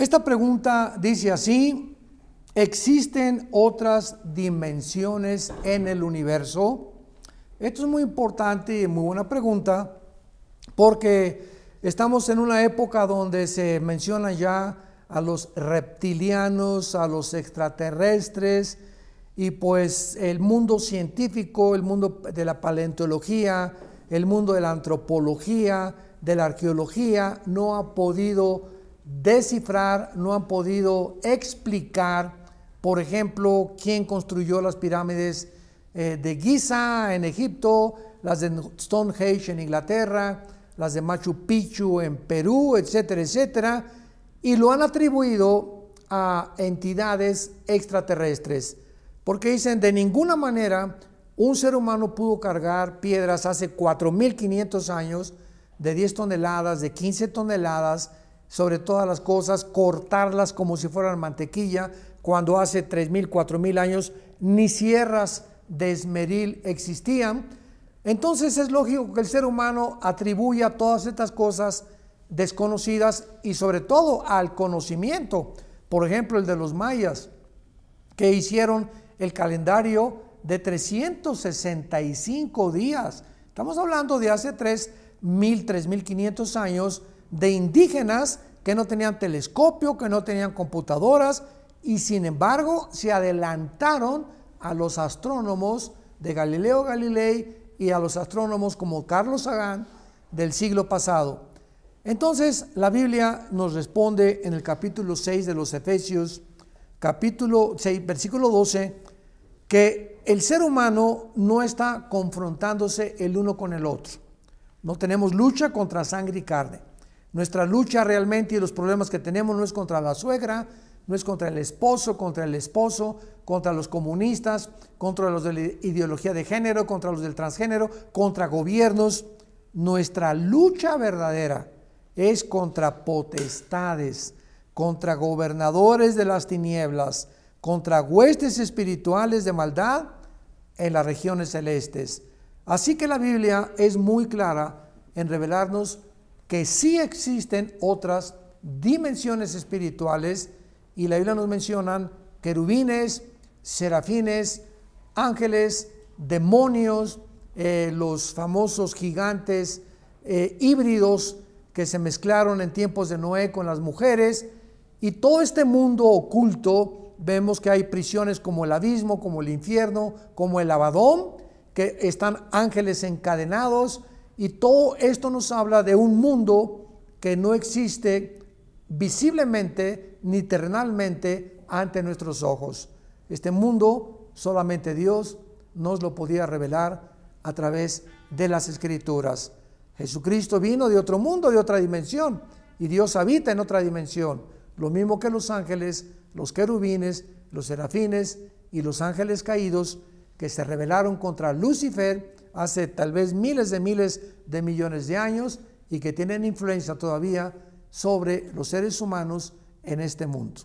Esta pregunta dice así, ¿existen otras dimensiones en el universo? Esto es muy importante y muy buena pregunta porque estamos en una época donde se mencionan ya a los reptilianos, a los extraterrestres, y pues el mundo científico, el mundo de la paleontología, el mundo de la antropología, de la arqueología, no ha podido descifrar, no han podido explicar, por ejemplo, quién construyó las pirámides eh, de Giza en Egipto, las de Stonehenge en Inglaterra, las de Machu Picchu en Perú, etcétera, etcétera, y lo han atribuido a entidades extraterrestres, porque dicen de ninguna manera un ser humano pudo cargar piedras hace 4.500 años de 10 toneladas, de 15 toneladas, sobre todas las cosas, cortarlas como si fueran mantequilla, cuando hace 3.000, 4.000 años ni sierras de esmeril existían. Entonces es lógico que el ser humano atribuya todas estas cosas desconocidas y sobre todo al conocimiento. Por ejemplo, el de los mayas, que hicieron el calendario de 365 días. Estamos hablando de hace 3.000, 3.500 años de indígenas que no tenían telescopio, que no tenían computadoras y sin embargo se adelantaron a los astrónomos de Galileo Galilei y a los astrónomos como Carlos Sagan del siglo pasado. Entonces la Biblia nos responde en el capítulo 6 de los Efesios, capítulo 6, versículo 12, que el ser humano no está confrontándose el uno con el otro. No tenemos lucha contra sangre y carne. Nuestra lucha realmente y los problemas que tenemos no es contra la suegra, no es contra el esposo, contra el esposo, contra los comunistas, contra los de la ideología de género, contra los del transgénero, contra gobiernos. Nuestra lucha verdadera es contra potestades, contra gobernadores de las tinieblas, contra huestes espirituales de maldad en las regiones celestes. Así que la Biblia es muy clara en revelarnos que sí existen otras dimensiones espirituales y la Biblia nos menciona querubines, serafines, ángeles, demonios, eh, los famosos gigantes eh, híbridos que se mezclaron en tiempos de Noé con las mujeres. Y todo este mundo oculto, vemos que hay prisiones como el abismo, como el infierno, como el abadón, que están ángeles encadenados y todo esto nos habla de un mundo que no existe visiblemente ni terrenalmente ante nuestros ojos. Este mundo solamente Dios nos lo podía revelar a través de las escrituras. Jesucristo vino de otro mundo, de otra dimensión, y Dios habita en otra dimensión, lo mismo que los ángeles, los querubines, los serafines y los ángeles caídos que se rebelaron contra Lucifer hace tal vez miles de miles de millones de años y que tienen influencia todavía sobre los seres humanos en este mundo.